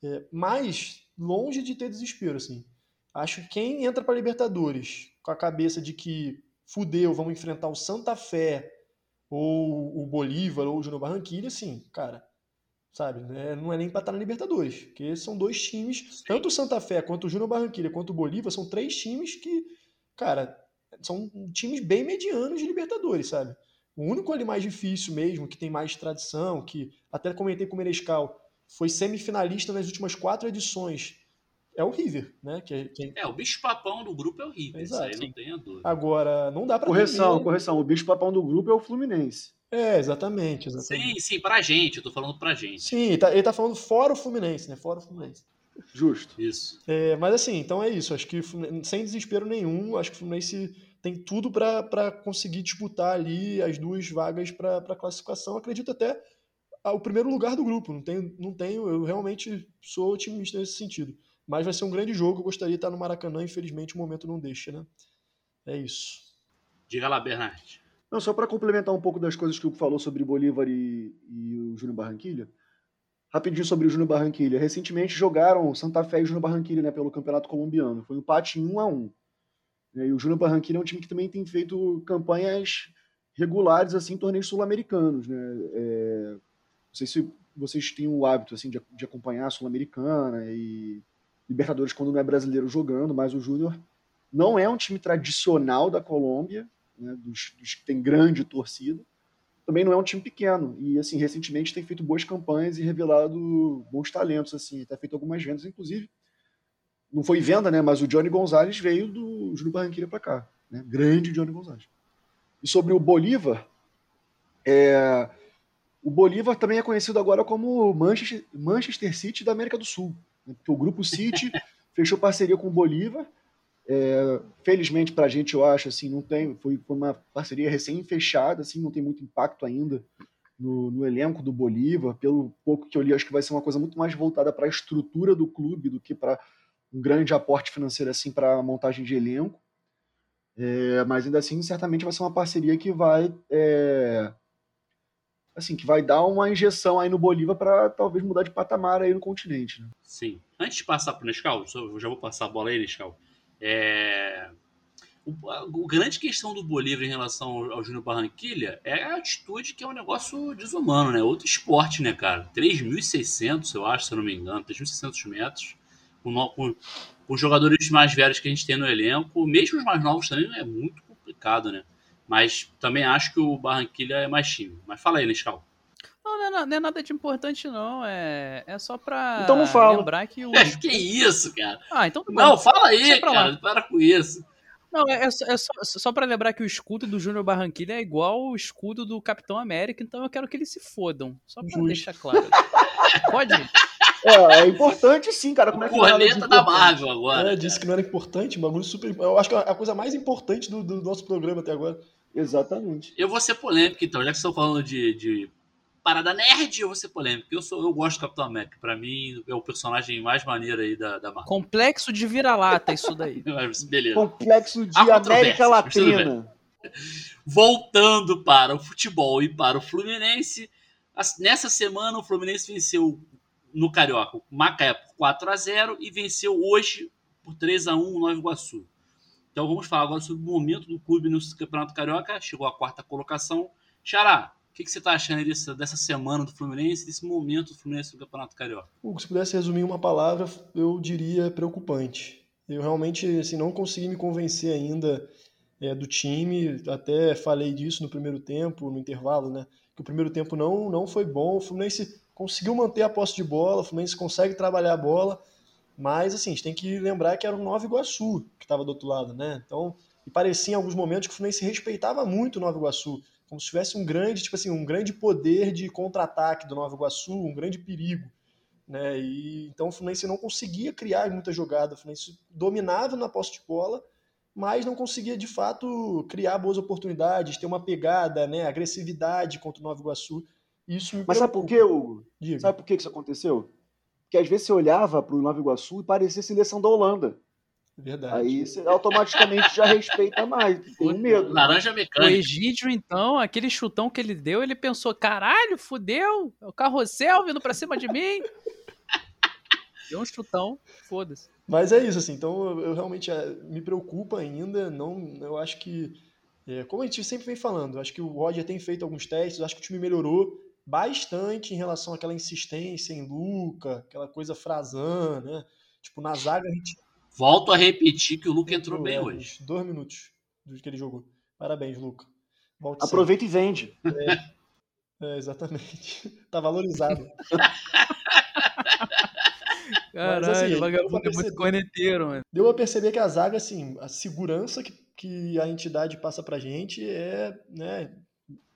É, mas longe de ter desespero, assim. Acho que quem entra para Libertadores com a cabeça de que fudeu, vamos enfrentar o Santa Fé, ou o Bolívar, ou o Júnior Barranquilla, assim, cara, sabe? Né? Não é nem para estar na Libertadores, porque são dois times, tanto o Santa Fé quanto o Júnior Barranquilla quanto o Bolívar, são três times que, cara, são times bem medianos de Libertadores, sabe? O único ali mais difícil mesmo, que tem mais tradição, que até comentei com o Menescal, foi semifinalista nas últimas quatro edições é o River, né? Que, que... É, o bicho-papão do grupo é o River, Exato. isso aí não tenha dúvida. Agora, não dá para Correção, ter... correção. O bicho-papão do grupo é o Fluminense. É, exatamente, exatamente. Sim, sim, pra gente, eu tô falando pra gente. Sim, ele tá, ele tá falando fora o Fluminense, né? Fora o Fluminense. Justo. Isso. É, mas assim, então é isso. Acho que sem desespero nenhum, acho que o Fluminense tem tudo para conseguir disputar ali as duas vagas para classificação. Acredito até o primeiro lugar do grupo. Não tenho, não tenho, eu realmente sou otimista nesse sentido. Mas vai ser um grande jogo. Eu gostaria de estar no Maracanã. Infelizmente, o momento não deixa, né? É isso. Diga lá, Bernard. Não, só para complementar um pouco das coisas que o falou sobre Bolívar e, e o Júnior Barranquilha. Rapidinho sobre o Júnior Barranquilha. Recentemente jogaram Santa Fé e Júnior Barranquilha né, pelo Campeonato Colombiano. Foi um empate em 1 a 1 E o Júnior Barranquilha é um time que também tem feito campanhas regulares assim, em torneios sul-americanos. Né? É... Não sei se vocês têm o hábito assim, de, de acompanhar a Sul-Americana e Libertadores quando não é brasileiro jogando, mas o Júnior não é um time tradicional da Colômbia, né, dos, dos, que tem grande torcida. Também não é um time pequeno e assim recentemente tem feito boas campanhas e revelado bons talentos assim, até feito algumas vendas, inclusive não foi venda, né? Mas o Johnny Gonzalez veio do Júnior Barranquilla para cá, né? Grande Johnny Gonzalez. E sobre o Bolívar, é... o Bolívar também é conhecido agora como Manchester, Manchester City da América do Sul. Porque o Grupo City fechou parceria com o Bolívar. É, felizmente para a gente, eu acho, assim, não tem, foi, foi uma parceria recém-fechada, assim, não tem muito impacto ainda no, no, elenco do Bolívar. Pelo pouco que eu li, acho que vai ser uma coisa muito mais voltada para a estrutura do clube do que para um grande aporte financeiro assim para a montagem de elenco. É, mas ainda assim, certamente vai ser uma parceria que vai é, assim, que vai dar uma injeção aí no Bolívar para talvez mudar de patamar aí no continente. Né? Sim. Antes de passar para o Nescau, já vou passar a bola aí, Nescau. É... O, a, grande questão do Bolívar em relação ao, ao Júnior Barranquilha é a altitude, que é um negócio desumano, né? Outro esporte, né, cara? 3.600, eu acho, se eu não me engano, 3.600 metros. Com, com, com jogadores mais velhos que a gente tem no elenco, mesmo os mais novos também, é muito complicado, né? Mas também acho que o Barranquilha é mais time. Mas fala aí, Nescau. Não, não é, não é nada de importante, não. É, é só pra Então não fala. lembrar que o. que isso, cara? Ah, então tá. Não, fala aí, cara. Para com isso. Não, é, é só, é só, só pra lembrar que o escudo do Júnior Barranquilla é igual o escudo do Capitão América, então eu quero que eles se fodam. Só pra Justo. deixar claro. Pode? É, é importante sim, cara. Como é que é Corneta da importante? Marvel agora. É, disse que não era importante, bagulho super. Eu acho que é a coisa mais importante do, do nosso programa até agora. Exatamente. Eu vou ser polêmico, então. Já que estão falando de, de parada nerd, eu vou ser polêmico. Eu, sou, eu gosto do Capitão América. Pra mim, é o personagem mais maneiro aí da, da Marvel. Complexo de vira-lata, isso daí. Beleza. Complexo de Há América Latina. Voltando para o futebol e para o Fluminense. Nessa semana, o Fluminense venceu no Carioca o Macaé por 4 a 0 e venceu hoje por 3 a 1 o Nova Iguaçu. Então vamos falar agora sobre o momento do clube no Campeonato Carioca. Chegou à quarta colocação. Xará, o que, que você está achando dessa, dessa semana do Fluminense, desse momento do Fluminense no Campeonato Carioca? Hugo, se pudesse resumir uma palavra, eu diria preocupante. Eu realmente assim, não consegui me convencer ainda é, do time, até falei disso no primeiro tempo, no intervalo, né? Que o primeiro tempo não, não foi bom. O Fluminense conseguiu manter a posse de bola, o Fluminense consegue trabalhar a bola, mas assim, a gente tem que lembrar que era o Nova Iguaçu que estava do outro lado, né? Então, e parecia em alguns momentos que o Fluminense respeitava muito o Nova Iguaçu, como se tivesse um grande, tipo assim, um grande poder de contra-ataque do Nova Iguaçu, um grande perigo né? E então o Fluminense não conseguia criar muita jogada, o Fluminense dominava na posse de bola, mas não conseguia de fato criar boas oportunidades, ter uma pegada, né, agressividade contra o Nova Iguaçu. Isso me Mas sabe por quê, Hugo? Diga. Sabe por que que isso aconteceu? Porque às vezes você olhava pro Nova Iguaçu e parecia seleção da Holanda. Verdade. Aí você automaticamente já respeita mais, tem medo. Laranja O mecânica. Egídio, então, aquele chutão que ele deu, ele pensou: caralho, fudeu, é o carrossel vindo pra cima de mim. Deu um chutão, foda-se. Mas é isso, assim, então eu, eu realmente é, me preocupa ainda, não, eu acho que, é, como a gente sempre vem falando, acho que o Roger tem feito alguns testes, acho que o time melhorou bastante em relação àquela insistência em Luca, aquela coisa Frazan, né? Tipo, na zaga a gente Volto a repetir que o Luca entrou bem é, hoje. Dois minutos do que ele jogou. Parabéns, Luca. Volte sempre. Aproveita e vende. É, exatamente. Tá valorizado. Caralho, assim, o vagabundo é muito perceber. corneteiro, mano. Deu a perceber que a zaga, assim, a segurança que, que a entidade passa pra gente é, né,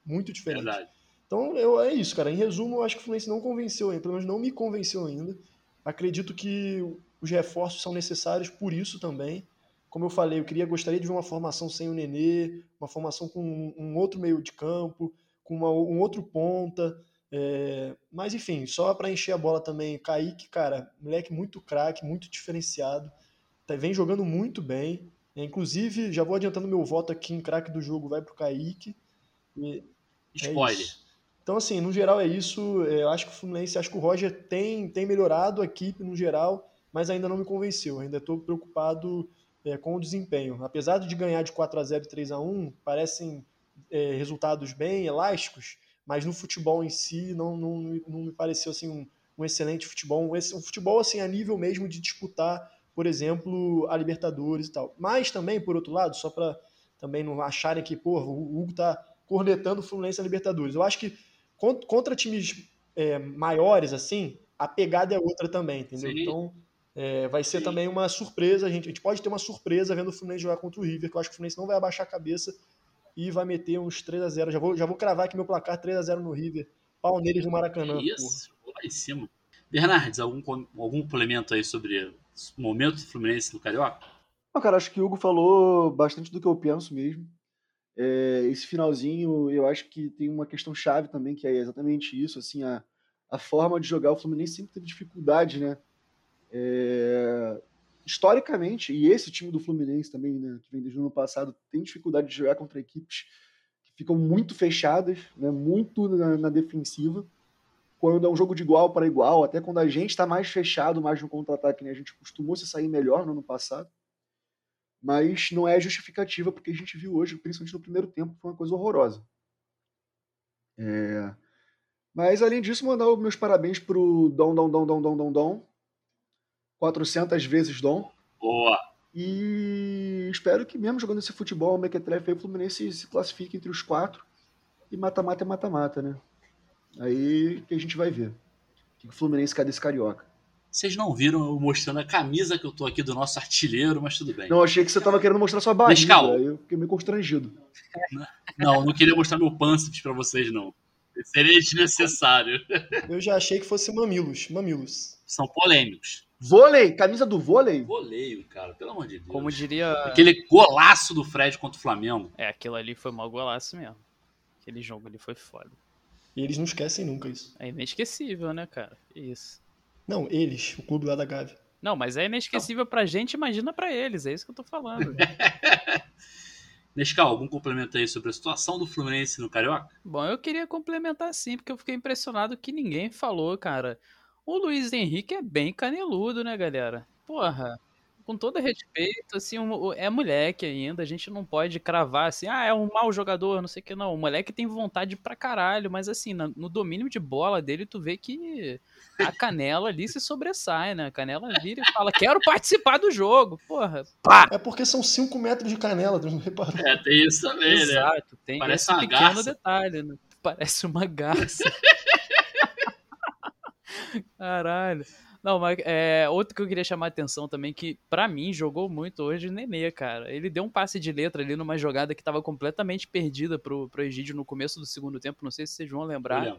muito diferente. Verdade. Então, eu, é isso, cara. Em resumo, eu acho que o Fluminense não convenceu ainda, pelo menos não me convenceu ainda. Acredito que os reforços são necessários por isso também. Como eu falei, eu queria gostaria de ver uma formação sem o Nenê, uma formação com um, um outro meio de campo, com uma- um outro ponta. É, mas enfim, só para encher a bola também, Kaique, cara, moleque muito craque, muito diferenciado, tá- vem jogando muito bem. É, inclusive, já vou adiantando meu voto aqui em craque do jogo, vai pro Kaique. E- é Spoiler. isso. Então, assim, no geral é isso. É, Eu acho que o Fluminense, acho que o Roger tem, tem melhorado a equipe no geral, mas ainda não me convenceu. Ainda estou preocupado é, com o desempenho. Apesar de ganhar de 4 a 0 e 3 a 1 parecem é, resultados bem elásticos, mas no futebol em si não, não, não me pareceu assim, um, um excelente futebol. Um, um futebol assim, a nível mesmo de disputar, por exemplo, a Libertadores e tal. Mas também, por outro lado, só para também não acharem que pô, o Hugo tá cornetando o Fluminense na Libertadores. Eu acho que con- contra times é, maiores, assim, a pegada é outra também, entendeu? Sim. Então, é, vai ser Sim. também uma surpresa. A gente, a gente pode ter uma surpresa vendo o Fluminense jogar contra o River, que eu acho que o Fluminense não vai abaixar a cabeça e vai meter uns 3 a 0 Já vou, já vou cravar aqui meu placar 3 a 0 no River. Pau neles no Maracanã. Que isso, vou lá em cima. Bernardes, algum, algum complemento aí sobre o momento do Fluminense no Carioca? Não, cara, acho que o Hugo falou bastante do que eu penso mesmo. É, esse finalzinho, eu acho que tem uma questão chave também, que é exatamente isso, assim, a, a forma de jogar. O Fluminense sempre teve dificuldade, né? É, historicamente, e esse time do Fluminense também, né, que vem desde o ano passado, tem dificuldade de jogar contra equipes que ficam muito fechadas, né, muito na, na defensiva. Quando é um jogo de igual para igual, até quando a gente está mais fechado, mais no contra-ataque, né, a gente costumou se sair melhor no ano passado mas não é justificativa porque a gente viu hoje, principalmente no primeiro tempo, foi uma coisa horrorosa. É, Mas além disso, mandar os meus parabéns pro Dom, Dom, Dom, Dom, Dom, Dom, Dom, 400 vezes Dom, Boa. e espero que mesmo jogando esse futebol, o Mequetrefe aí, o Fluminense se classifique entre os quatro, e mata-mata é mata-mata, né? Aí que a gente vai ver. O que o Fluminense cadê esse carioca? Vocês não viram eu mostrando a camisa que eu tô aqui do nosso artilheiro, mas tudo bem. Não, achei que você tava querendo mostrar sua barriga. Nescau. Aí eu fiquei meio constrangido. Não, não queria mostrar meu pâncreas pra vocês, não. Seria desnecessário. Eu já achei que fosse mamilos. Mamilos. São polêmicos. Vôlei, camisa do vôlei? Voleio, cara, pelo amor de Deus. Como diria. Aquele golaço do Fred contra o Flamengo. É, aquilo ali foi mal golaço mesmo. Aquele jogo ali foi foda. E eles não esquecem nunca isso. É inesquecível, né, cara? Isso. Não, eles, o clube lá da Gávea. Não, mas é inesquecível pra gente, imagina pra eles. É isso que eu tô falando. Nescau, algum complemento aí sobre a situação do Fluminense no Carioca? Bom, eu queria complementar sim, porque eu fiquei impressionado que ninguém falou, cara. O Luiz Henrique é bem caneludo, né, galera? Porra, com todo respeito, assim, é moleque ainda, a gente não pode cravar assim, ah, é um mau jogador, não sei o que, não. O moleque tem vontade pra caralho, mas assim, no domínio de bola dele, tu vê que a canela ali se sobressai, né? A canela vira e fala, quero participar do jogo. Porra, pá! É porque são 5 metros de canela, tu não reparou? É, tem isso também, né? Exato, tem Parece esse uma pequeno garça. detalhe, né? Parece uma garça. Caralho. Não, mas é, outro que eu queria chamar a atenção também, que pra mim jogou muito hoje, o Nenê, cara. Ele deu um passe de letra ali numa jogada que tava completamente perdida pro, pro Egídio no começo do segundo tempo. Não sei se vocês vão lembrar. Olha,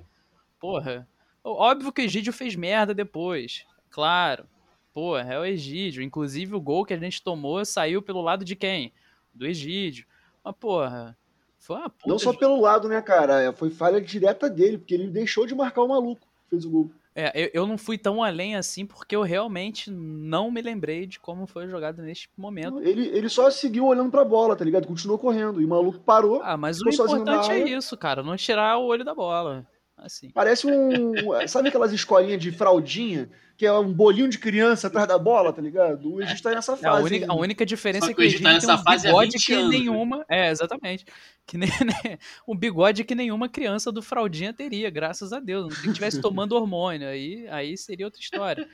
Porra. Óbvio que o Egídio fez merda depois. Claro. Porra, é o Egídio. Inclusive o gol que a gente tomou saiu pelo lado de quem? Do Egídio. Mas, porra. Foi uma puta. Não só pelo lado, né, cara? Foi falha direta dele, porque ele deixou de marcar o maluco fez o gol. É, eu, eu não fui tão além assim porque eu realmente não me lembrei de como foi jogado neste momento. Ele, ele só seguiu olhando pra bola, tá ligado? Continuou correndo. E o maluco parou. Ah, mas o importante é área. isso, cara. Não tirar o olho da bola. Assim. Parece um. Sabe aquelas escolinhas de fraldinha? Que é um bolinho de criança atrás da bola, tá ligado? O Egito tá nessa É, fase. A única, a única diferença Só é que o Egito tá Egídio tem nessa um fase bigode 20 que anos, né? nenhuma. É, exatamente. Que nem, né, um bigode que nenhuma criança do fraldinha teria, graças a Deus. Se tivesse tomando hormônio, aí, aí seria outra história.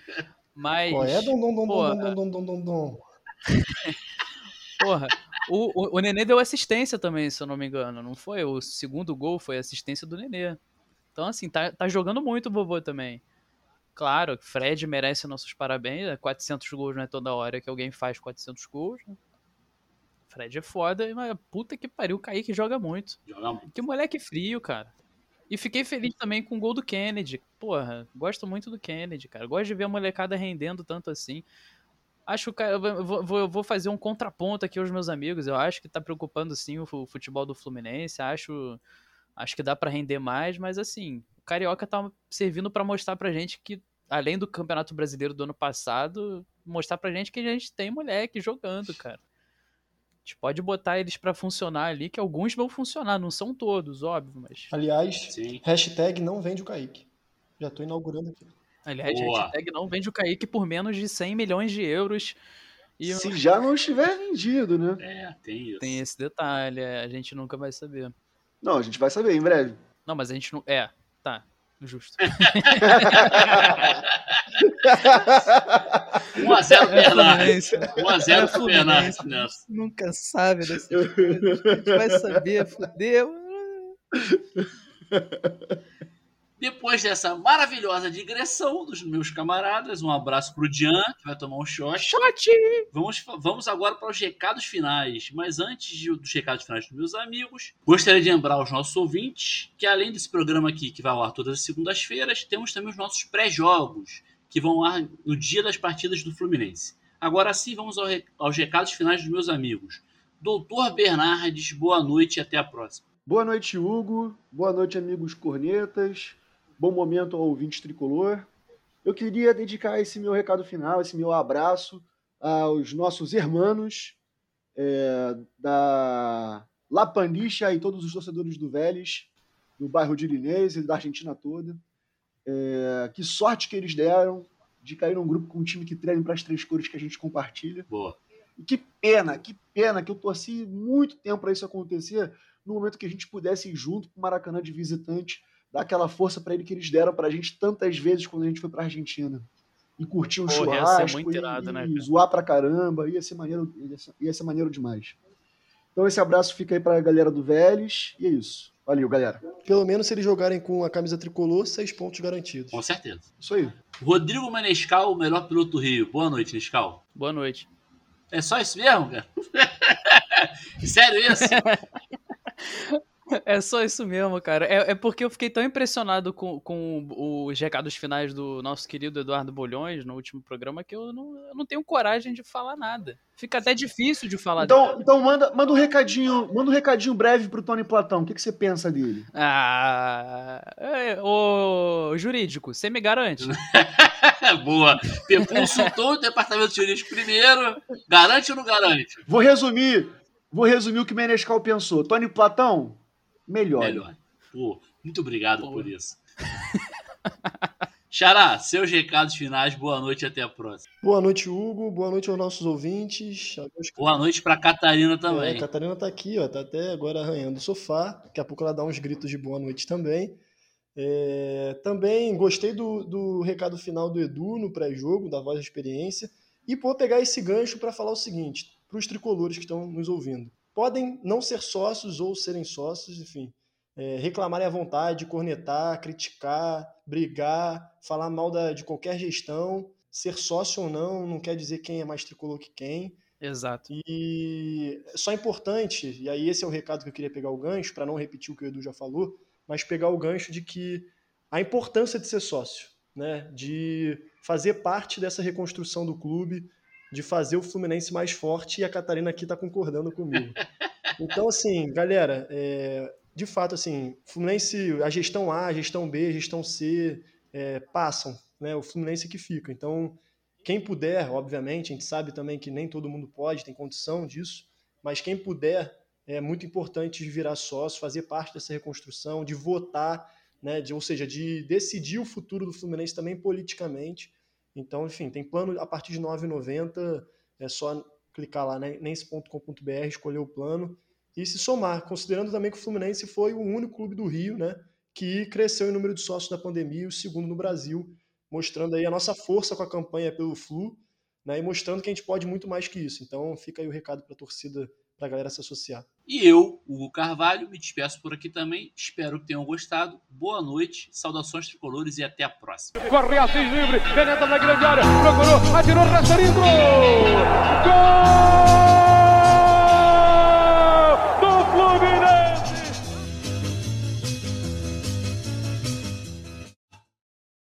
Mas. Qual é? Dom, dom, dom, porra. dom, dom, dom. Porra, o, o, o Nenê deu assistência também, se eu não me engano, não foi? O segundo gol foi assistência do Nenê. Então, assim, tá, tá jogando muito o vovô também. Claro, Fred merece nossos parabéns. é 400 gols não é toda hora que alguém faz 400 gols. Né? Fred é foda, mas puta que pariu, o Kaique joga muito. joga muito. Que moleque frio, cara. E fiquei feliz também com o gol do Kennedy. Porra, gosto muito do Kennedy, cara. Gosto de ver a molecada rendendo tanto assim. Acho que eu vou, eu vou fazer um contraponto aqui aos meus amigos. Eu acho que tá preocupando sim o fu- futebol do Fluminense. Acho, acho que dá pra render mais, mas assim, o Carioca tá servindo pra mostrar pra gente que, além do Campeonato Brasileiro do ano passado, mostrar pra gente que a gente tem moleque jogando, cara. A gente pode botar eles pra funcionar ali, que alguns vão funcionar, não são todos, óbvio, mas. Aliás, Sim. hashtag não vende o Kaique. Já tô inaugurando aqui. Aliás, Boa. a hashtag não vende o Kaique por menos de 100 milhões de euros. E Se já não estiver vendido, né? É, tem isso. tem esse detalhe, é, a gente nunca vai saber. Não, a gente vai saber em breve. Não, mas a gente não. É, tá, justo. 1x0 Bernardo. É 1x0 pro Bernardo nessa. Nunca sabe dessa coisa. A gente vai saber, fudeu. Depois dessa maravilhosa digressão dos meus camaradas, um abraço pro Dian, que vai tomar um shot. Shot! Vamos, vamos agora para os recados finais. Mas antes de- dos recados finais dos meus amigos, gostaria de lembrar aos nossos ouvintes que, além desse programa aqui, que vai ao ar todas as segundas-feiras, temos também os nossos pré-jogos, que vão ao ar no dia das partidas do Fluminense. Agora sim, vamos ao aos recados finais dos meus amigos. Doutor Bernardes, boa noite e até a próxima. Boa noite, Hugo. Boa noite, amigos cornetas. Bom momento ao ouvinte tricolor. Eu queria dedicar esse meu recado final, esse meu abraço aos nossos irmãos é, da La Pandicha e todos os torcedores do Vélez, do bairro de Linês e da Argentina toda. É, que sorte que eles deram de cair num grupo com um time que treina para as três cores que a gente compartilha. Boa. E que pena, que pena que eu torci muito tempo para isso acontecer no momento que a gente pudesse ir junto para o Maracanã de visitante, dar aquela força para ele que eles deram para a gente tantas vezes quando a gente foi para Argentina. E curtir um ia ser churrasco, muito e, irado, né, e zoar pra caramba, ia ser, maneiro, ia, ser, ia ser maneiro demais. Então esse abraço fica aí para a galera do Vélez, e é isso. Valeu, galera. Pelo menos se eles jogarem com a camisa tricolor, seis pontos garantidos. Com certeza. Isso aí. Rodrigo Manescal, o melhor piloto do Rio. Boa noite, Nescal. Boa noite. É só isso mesmo, cara? Sério isso? É só isso mesmo, cara. É, é porque eu fiquei tão impressionado com, com os recados finais do nosso querido Eduardo Bolhões no último programa que eu não, eu não tenho coragem de falar nada. Fica até difícil de falar Então, então manda, manda um recadinho, manda um recadinho breve pro Tony Platão. O que, que você pensa dele? Ah, é, ô jurídico, você me garante? Boa. Consultou o departamento jurídico primeiro. Garante ou não garante? Vou resumir, vou resumir o que Menescal pensou. Tony Platão, melhor. Melhor. Pô, muito obrigado por isso. Xará, seus recados finais, boa noite e até a próxima. Boa noite, Hugo. Boa noite aos nossos ouvintes. A meus- Boa noite pra Catarina É, também. a Catarina tá aqui, ó, tá até agora arranhando o sofá. Daqui a pouco ela dá uns gritos de boa noite também. É, também gostei do, do recado final do Edu no pré-jogo, da voz da experiência. E vou pegar esse gancho para falar o seguinte, para os tricolores que estão nos ouvindo. Podem não ser sócios ou serem sócios, enfim, é, reclamarem à vontade, cornetar, criticar, brigar, falar mal da- de qualquer gestão. Ser sócio ou não não quer dizer quem é mais tricolor que quem. Exato. E só é importante, e aí esse é o recado que eu queria pegar o gancho, para não repetir o que o Edu já falou, mas pegar o gancho de que a importância de ser sócio, né? de fazer parte dessa reconstrução do clube, de fazer o Fluminense mais forte, e a Catarina aqui está concordando comigo. Então, assim, galera, é, de fato, assim, Fluminense, a gestão A, a gestão B, a gestão C é, passam, né? O Fluminense que fica. Então, quem puder, obviamente, a gente sabe também que nem todo mundo pode, tem condição disso, mas quem puder, é muito importante virar sócio, fazer parte dessa reconstrução, de votar, né? De, ou seja, de decidir o futuro do Fluminense também politicamente. Então, enfim, tem plano a partir de R$ 9,90, é só clicar lá, né? nense.com.br, escolher o plano e se somar, considerando também que o Fluminense foi o único clube do Rio, né, que cresceu em número de sócios na pandemia, o segundo no Brasil, mostrando aí a nossa força com a campanha pelo Flu, né, e mostrando que a gente pode muito mais que isso. Então fica aí o recado para a torcida, para a galera se associar. E eu, Hugo Carvalho, me despeço por aqui também. Espero que tenham gostado. Boa noite, saudações tricolores e até a próxima. Corre Assis livre, penetra na grande área, procurou, atirou, gol! Gol!